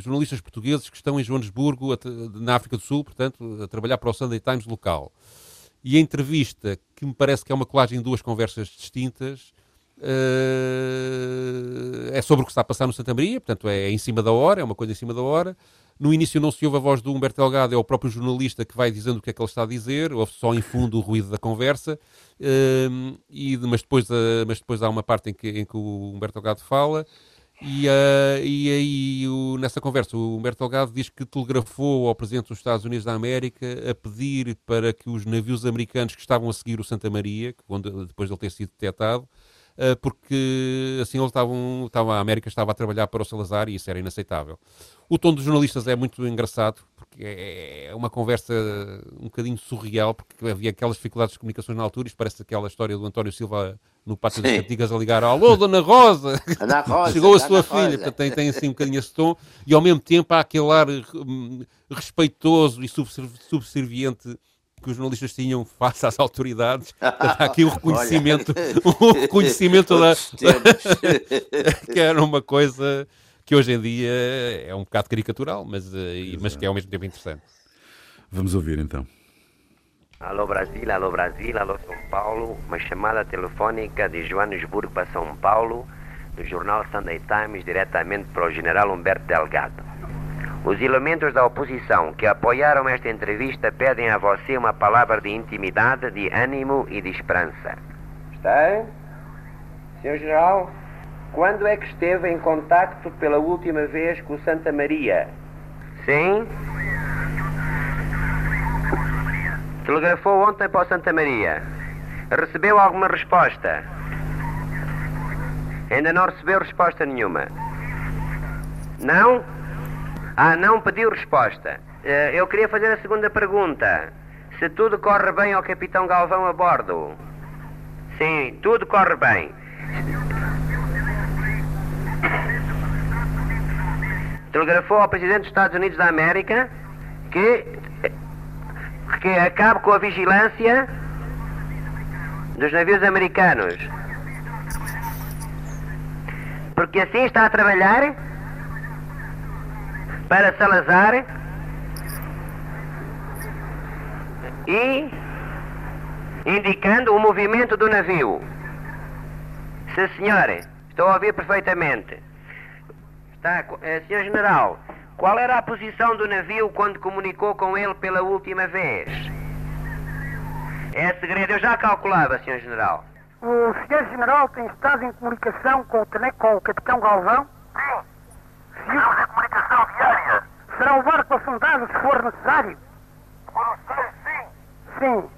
S3: jornalistas portugueses que estão em Joanesburgo, na África do Sul, portanto, a trabalhar para o Sunday Times local. E a entrevista, que me parece que é uma colagem de duas conversas distintas, é sobre o que está a passar no Santa Maria, portanto, é em cima da hora, é uma coisa em cima da hora. No início não se ouve a voz do Humberto Delgado, é o próprio jornalista que vai dizendo o que é que ele está a dizer, ouve só em fundo o ruído da conversa, um, e, mas, depois, uh, mas depois há uma parte em que, em que o Humberto Delgado fala, e, uh, aí nessa conversa o Humberto Delgado diz que telegrafou ao Presidente dos Estados Unidos da América a pedir para que os navios americanos que estavam a seguir o Santa Maria, onde, depois de ele ter sido detectado, uh, porque assim eles estavam, estavam, a América estava a trabalhar para o Salazar e isso era inaceitável. O tom dos jornalistas é muito engraçado, porque é, é uma conversa um bocadinho surreal, porque havia aquelas dificuldades de comunicação na altura. Isto parece aquela história do António Silva no Pátio Sim. das Cantigas a ligar: Alô, Dona Rosa!
S2: Ana Rosa
S3: Chegou a sua filha. Portanto, tem, tem assim um bocadinho esse tom, e ao mesmo tempo há aquele ar hum, respeitoso e subserviente que os jornalistas tinham face às autoridades. Há aqui o reconhecimento, o reconhecimento da. que era uma coisa que hoje em dia é um bocado caricatural, mas, eh, mas que é ao mesmo tempo interessante.
S1: Vamos ouvir então.
S4: Alô Brasil, alô Brasil, alô São Paulo, uma chamada telefônica de Joanesburgo para São Paulo, do jornal Sunday Times, diretamente para o general Humberto Delgado. Os elementos da oposição que apoiaram esta entrevista pedem a você uma palavra de intimidade, de ânimo e de esperança. Está? Senhor General, quando é que esteve em contacto pela última vez com Santa Maria? Sim? Telegrafou ontem para o Santa Maria. Recebeu alguma resposta? Ainda não recebeu resposta nenhuma. Não? Ah, não pediu resposta. Eh, eu queria fazer a segunda pergunta. Se tudo corre bem ao Capitão Galvão a bordo? Sim, tudo corre bem. telegrafou ao Presidente dos Estados Unidos da América que, que acabe com a vigilância dos navios americanos. Porque assim está a trabalhar para Salazar e indicando o movimento do navio. Sim, senhor, estou a ouvir perfeitamente. Tá, eh, Senhor General, qual era a posição do navio quando comunicou com ele pela última vez? É segredo, eu já calculava, Senhor General.
S5: O Senhor General tem estado em comunicação com o, com o Capitão Galvão?
S6: Sim. Estamos em comunicação diária.
S5: Será o barco afundado se for necessário?
S6: Sim.
S5: Sim.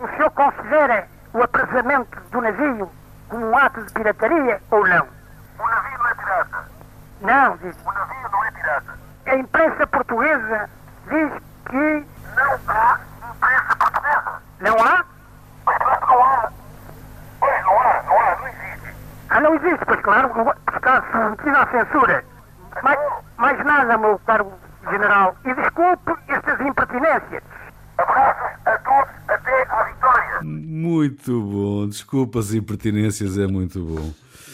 S5: O senhor considera o apresamento do navio como um ato de pirataria ou não?
S6: O navio não é pirata.
S5: Não, diz.
S6: O navio não é pirata.
S5: A imprensa portuguesa diz que.
S6: Não há imprensa portuguesa.
S5: Não há?
S6: Mas claro não há. Pois, não há, não há, não existe.
S5: Ah, não existe, pois claro, está submetido à censura. Mais, mais nada, meu caro general. E desculpe estas impertinências.
S6: Abraços a todos até à vitória.
S1: Muito bom. Desculpa as impertinências, é muito bom.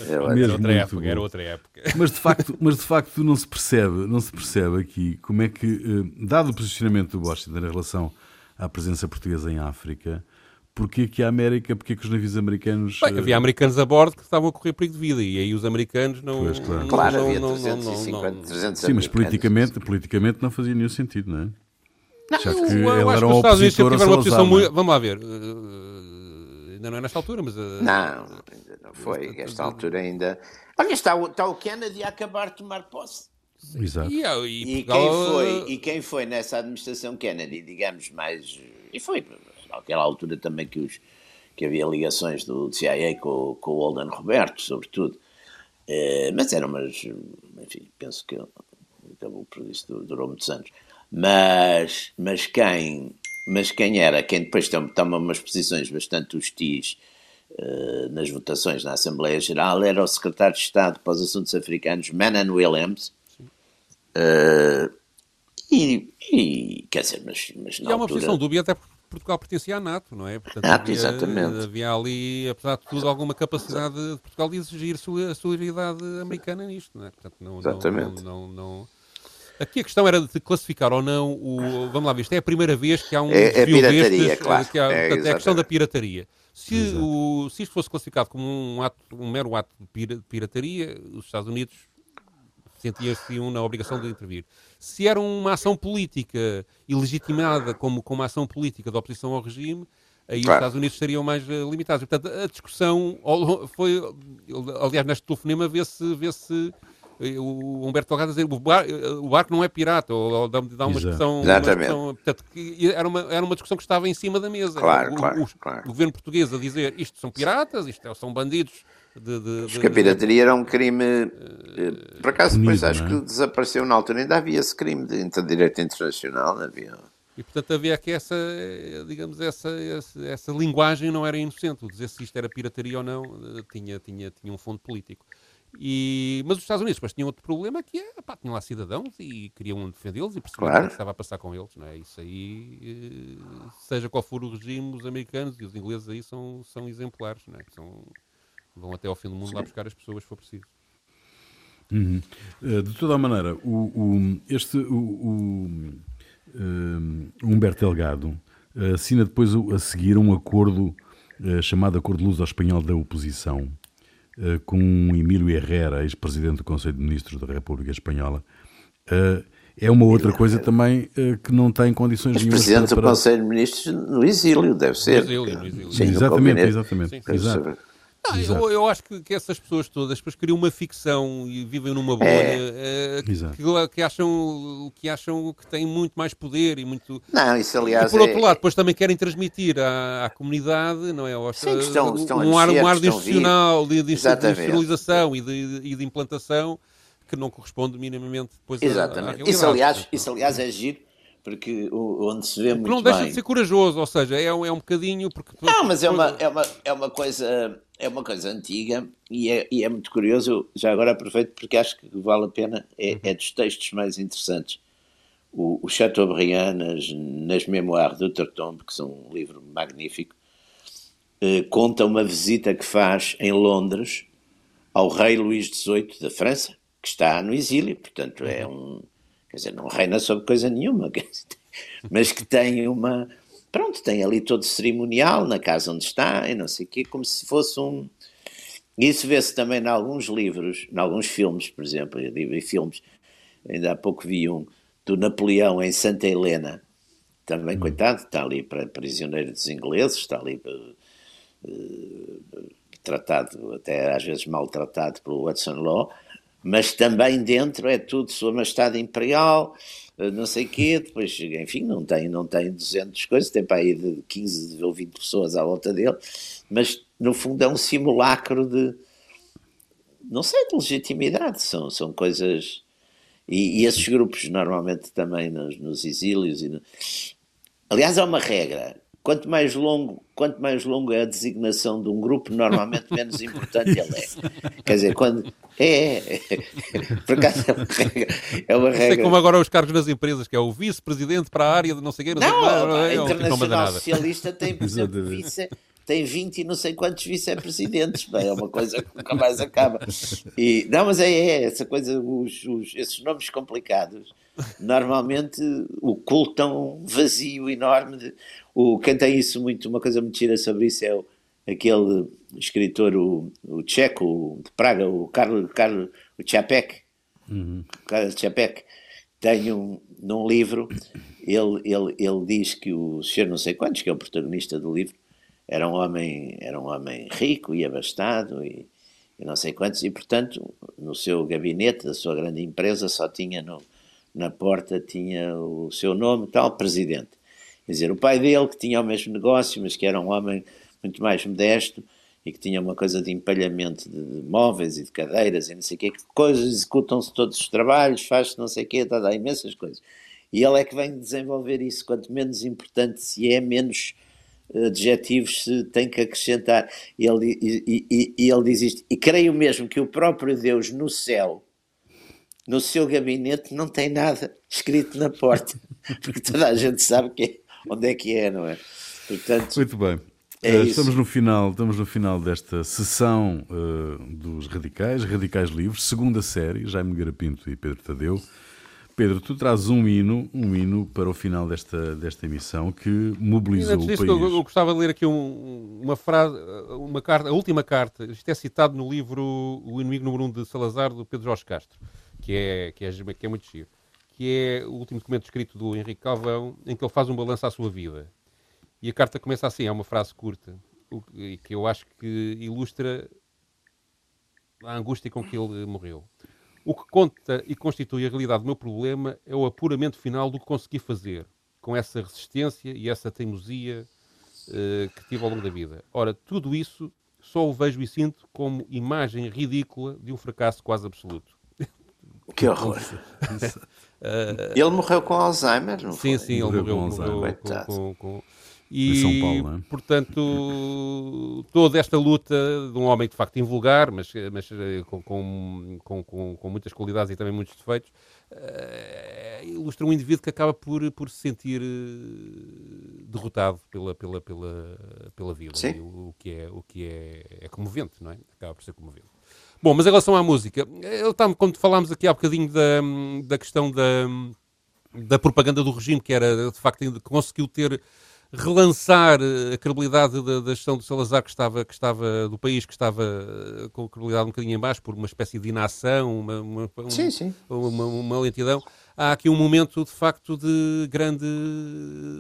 S3: É, Mesmo outra época, bom. era outra época.
S1: Mas de facto, mas de facto não se percebe, não se percebe aqui como é que, eh, dado o posicionamento do Washington em relação à presença portuguesa em África, porque que a América, porque que os navios americanos.
S3: Bem, havia americanos a bordo que estavam a correr perigo de vida e aí os americanos não.
S2: Pois, claro, não, claro não, havia 350, não, 300
S1: Sim, mas politicamente, politicamente não fazia nenhum sentido, não é?
S3: Não, Já que eu, eu ele era um opositor a uma posição muito... Vamos lá ver. Uh, ainda não é nesta altura, mas. Uh,
S2: não, ainda não foi. Esta altura ainda. Olha, está o, está o Kennedy a acabar de tomar posse.
S1: Exato.
S3: E,
S2: e, e, quem foi, e quem foi nessa administração Kennedy, digamos, mais. E foi naquela altura também que os, que havia ligações do CIA com, com o Olden Roberto, sobretudo. Eh, mas eram umas, enfim, penso que acabou por isso, durou muitos anos. Mas, mas quem mas quem era, quem depois toma umas posições bastante hostis uh, nas votações na Assembleia Geral, era o secretário de Estado para os Assuntos Africanos, Manan Williams. Uh, e, e, quer dizer, mas, mas
S3: e é uma posição dúbia até porque Portugal pertencia à NATO, não é?
S2: Portanto, NATO, havia, exatamente.
S3: Havia ali, apesar de tudo, alguma capacidade de Portugal de exigir a solidariedade americana nisto, não é? Portanto, não,
S2: exatamente.
S3: não, não, não Aqui a questão era de classificar ou não o. Vamos lá ver, isto é a primeira vez que há um.
S2: É, é pirataria, destes, claro.
S3: Que há, é, portanto, é a questão da pirataria. Se, o, se isto fosse classificado como um, ato, um mero ato de pirataria, os Estados Unidos sentiam-se na obrigação de intervir. Se era uma ação política ilegitimada como, como ação política de oposição ao regime, aí claro. os Estados Unidos estariam mais uh, limitados. Portanto, a discussão foi, aliás, neste telefonema vê-se vê -se o Humberto Delgado dizer o, bar, o barco não é pirata, ou, ou dá, dá uma discussão.
S2: Exatamente.
S3: Uma discussão, portanto, era, uma, era uma discussão que estava em cima da mesa.
S2: Claro,
S3: o,
S2: claro,
S3: o,
S2: claro.
S3: o governo português a dizer isto são piratas, isto são bandidos. De, de,
S2: Porque a pirataria era um crime. Eh, por acaso, depois acho é? que desapareceu na altura. Ainda havia esse crime de, de direito internacional. Havia.
S3: E portanto havia aqui essa, digamos, essa, essa, essa linguagem não era inocente. O dizer se isto era pirataria ou não eh, tinha, tinha, tinha um fundo político. E, mas os Estados Unidos depois tinham outro problema que é, pá, tinham lá cidadãos e queriam defendê-los e perceber claro. o que estava a passar com eles, não é? Isso aí, eh, seja qual for o regime, os americanos e os ingleses aí são, são exemplares, não é? São, vão até ao fim do mundo lá buscar as pessoas se for preciso.
S1: Uhum. Eh, de toda a maneira, o, o este, o, o um, Humberto Delgado assina depois a seguir um acordo uh, chamado Acordo de Luz ao Espanhol da Oposição, uh, com Emílio Herrera, ex-presidente do Conselho de Ministros da República Espanhola. Uh, é uma outra coisa também que não tem condições
S2: nenhumas presidente para... do Conselho de Ministros no exílio, deve ser. No exílio, no exílio. Sim,
S1: exatamente, exatamente. Sim, sim. Exato.
S3: Ah, eu, eu, acho que, que, essas pessoas todas depois criam uma ficção e vivem numa bolha é. que, que, acham, que acham que têm muito mais poder e muito.
S2: Não, isso aliás.
S3: E por outro é... lado, depois também querem transmitir à, à comunidade, não é?
S2: Sim, estão, estão
S3: um, ar, um ar institucional, de, de, institucionalização e de, e de implantação que não corresponde minimamente depois
S2: Exatamente. À, à isso, aliás, isso, aliás, é giro porque onde se vê muito
S3: não deixa bem... de ser corajoso, ou seja, é um, é um bocadinho porque...
S2: Não, mas é uma, é uma, é uma coisa é uma coisa antiga e é, e é muito curioso, já agora aproveito porque acho que vale a pena, é, é dos textos mais interessantes. O, o Chateaubriand nas, nas Memoirs d'Outre-Tombe, que são um livro magnífico, eh, conta uma visita que faz em Londres ao rei Luís XVIII da França, que está no exílio, portanto é um quer dizer, não reina sobre coisa nenhuma, mas que tem uma, pronto, tem ali todo o cerimonial na casa onde está e não sei o quê, como se fosse um... Isso vê-se também em alguns livros, em alguns filmes, por exemplo, eu em filmes, ainda há pouco vi um do Napoleão em Santa Helena, também, hum. coitado, está ali para prisioneiro dos ingleses, está ali uh, tratado, até às vezes maltratado pelo Hudson Law, mas também dentro é tudo Sua Majestade Imperial, não sei quê, depois, enfim, não tem, não tem 200 coisas, tem para aí de 15 ou 20 pessoas à volta dele, mas no fundo é um simulacro de, não sei, de legitimidade, são, são coisas... E, e esses grupos normalmente também nos, nos exílios... No... Aliás, há uma regra, quanto mais longo, quanto mais longo é a designação de um grupo, normalmente menos importante ele é. Quer dizer, quando é, é, por acaso é uma regra. É uma regra.
S3: é como agora os cargos nas empresas, que é o vice-presidente para a área de não sei o quê.
S2: Não, não,
S3: sei,
S2: não, a é Internacional Socialista tem, por exemplo, vice, tem 20 e não sei quantos vice-presidentes. É uma coisa que nunca mais acaba. E, não, mas é, é essa coisa, os, os, esses nomes complicados normalmente ocultam um vazio enorme. De, o, quem tem isso muito, uma coisa muito gira sobre isso é o, aquele escritor, o, o tcheco de Praga, o Carlos Carlo o Čapek, uhum. Carlos Čapek, tem um, num livro, ele, ele, ele diz que o senhor não sei quantos, que é o protagonista do livro, era um homem, era um homem rico e abastado e, e não sei quantos, e portanto no seu gabinete da sua grande empresa só tinha no, na porta tinha o seu nome tal, presidente. Quer dizer, o pai dele, que tinha o mesmo negócio, mas que era um homem muito mais modesto e que tinha uma coisa de empalhamento de, móveis e de cadeiras e não sei o quê, que coisas, executam-se todos os trabalhos, faz-se não sei o quê, dá, dá imensas coisas. E ele é que vem desenvolver isso, quanto menos importante se é, menos adjetivos se tem que acrescentar. Ele, e, e, e ele diz isto, e creio mesmo que o próprio Deus no céu, no seu gabinete, não tem nada escrito na porta, porque toda a gente sabe que é, onde é que é, não é?
S1: Portanto, Muito bem. É estamos no final, estamos no final desta sessão uh, dos Radicais, Radicais Livres, segunda série, Jaime Garapinto e Pedro Tadeu. Pedro, tu trazes um hino, um hino para o final desta, desta emissão que mobilizou o país.
S3: Eu, eu, gostava de ler aqui um, uma frase, uma carta, a última carta, isto é citado no livro O Inimigo Número 1 de Salazar, do Pedro Jorge Castro, que é, que é, que é muito giro, que é o último documento escrito do Henrique Calvão, em que ele faz um balanço à sua vida. E a carta começa assim, é uma frase curta, que eu acho que ilustra a angústia com que ele morreu. O que conta e constitui a realidade do meu problema é o apuramento final do que consegui fazer, com essa resistência e essa teimosia uh, que tive ao longo da vida. Ora, tudo isso só o vejo e sinto como imagem ridícula de um fracasso quase absoluto.
S2: Que horror! uh, ele morreu com Alzheimer, não
S3: sim,
S2: foi?
S3: Sim, ele morreu, morreu com, Alzheimer. Com, com, com, e, São Paulo, é? portanto, toda esta luta de um homem de facto invulgar, mas, mas eh, com, com, com, com muitas qualidades e também muitos defeitos, uh, ilustra um indivíduo que acaba por, por se sentir eh, derrotado pela, pela, pela, pela vida. O, o, que, é, o que é, é comovente, não é? Acaba por ser comovente. Bom, mas em relação à música, ele está, como falámos aqui há bocadinho da, da questão da, da propaganda do regime, que era de facto conseguiu ter relançar eh, a credibilidade da, da, gestão do Salazar, que estava, que estava, do país, que estava eh, com a credibilidade um bocadinho em baixo, por uma espécie de inação, uma, uma,
S2: sim, sim.
S3: uma, uma lentidão. Há aqui um momento, de facto, de grande,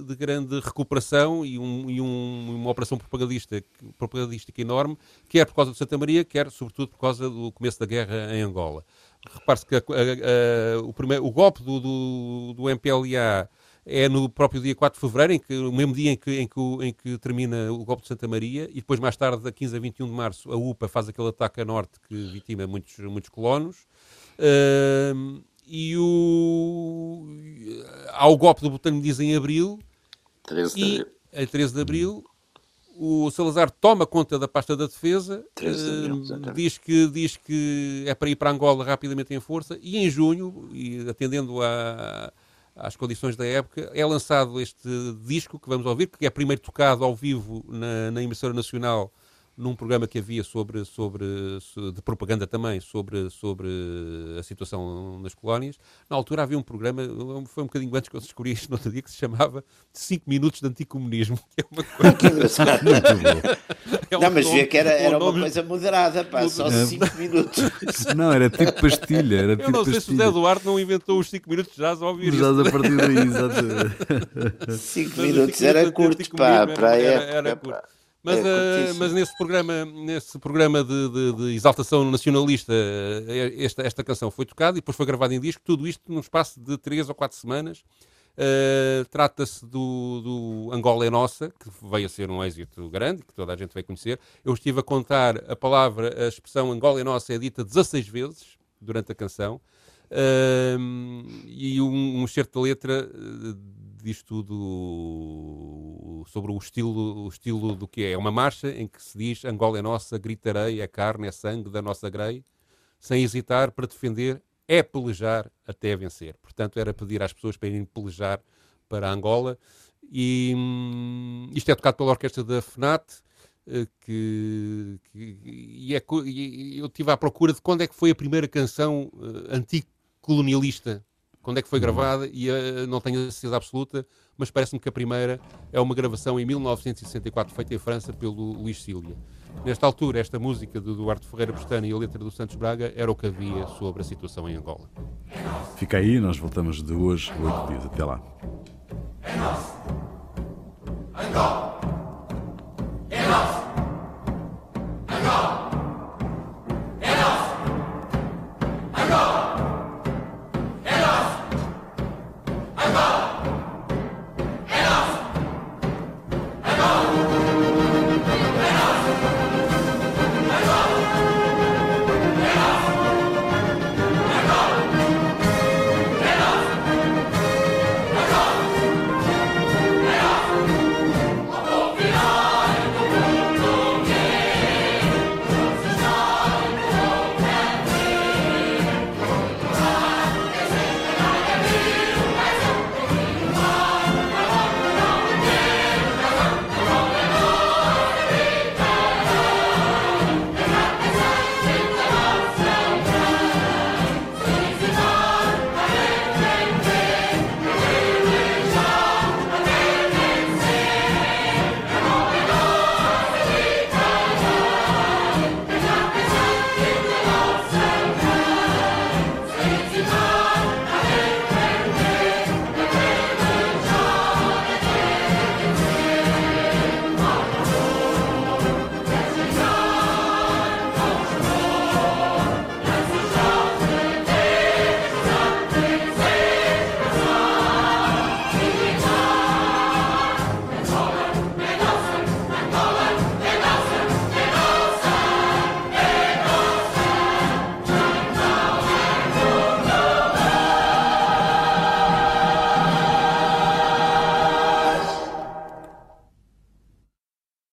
S3: de grande recuperação e, um, e um, uma operação propagandística, propagandística enorme, quer por causa de Santa Maria, quer, sobretudo, por causa do começo da guerra em Angola. Repare-se que a, a, a, o, primeiro, o golpe do, do, do MPLA é no próprio dia 4 de fevereiro, em que, o mesmo dia em que, em, que, em que termina o golpe de Santa Maria, e depois, mais tarde, da 15 a 21 de março, a UPA faz aquele ataque a norte que vitima muitos, muitos colonos. Uh, e o... há o golpe do Botelho diz em abril.
S2: 13 de abril.
S3: Em 13 de abril, o Salazar toma conta da pasta da defesa, uh, diz, que, diz que é para ir para Angola rapidamente em força, e em junho, e atendendo a às condições da época, é lançado este disco que vamos ouvir, que é primeiro tocado ao vivo na, na emissora nacional num programa que havia sobre, sobre, de propaganda também sobre, sobre a situação nas colónias. Na altura havia um programa, foi um bocadinho antes que eu descobri isto no outro dia, que se chamava 5 Minutos de Anticomunismo.
S2: Que é uma coisa... que engraçado. é um não, mas vê que era, era uma coisa moderada, pá, só 5 minutos.
S1: Não, era tipo pastilha. Era tipo
S3: eu não
S1: sei
S3: pastilha. se o Zé Duarte não inventou os 5 minutos jazz ao ouvir
S1: Jazz a partir daí, exatamente.
S2: 5 minutos era curto, pá, para a época. Era curto.
S3: Mas, é, uh, mas nesse programa, nesse programa de, de, de exaltação nacionalista, eh, esta, esta canção foi tocada e depois foi gravada em disco, tudo isto num espaço de três ou quatro semanas. Uh, Trata-se do, do, Angola é Nossa, que veio a ser um êxito grande, que toda a gente vai conhecer. Eu estive a contar a palavra, a expressão Angola é Nossa é dita 16 vezes durante a canção. Uh, e um, um certo de letra diz tudo sobre o estilo, o estilo do que é. É uma marcha em que se diz Angola é nossa, gritarei, é carne, é sangue da nossa grei, sem hesitar para defender, é pelejar até vencer. Portanto, era pedir às pessoas para irem pelejar para Angola. E hum, isto é tocado pela orquestra da FNAT, eh, que, que e, é, e eu estive à procura de quando é que foi a primeira canção uh, anticolonialista quando é que foi gravada e uh, não tenho a certeza absoluta, mas parece-me que a primeira é uma gravação em 1964 feita em França pelo Luís Cília. Nesta altura, esta música do Duarte Ferreira Bustani e a letra do Santos Braga era o que havia sobre a situação em Angola.
S1: Fica aí, nós voltamos de hoje a oito dias. Até lá. É nosso. Angola.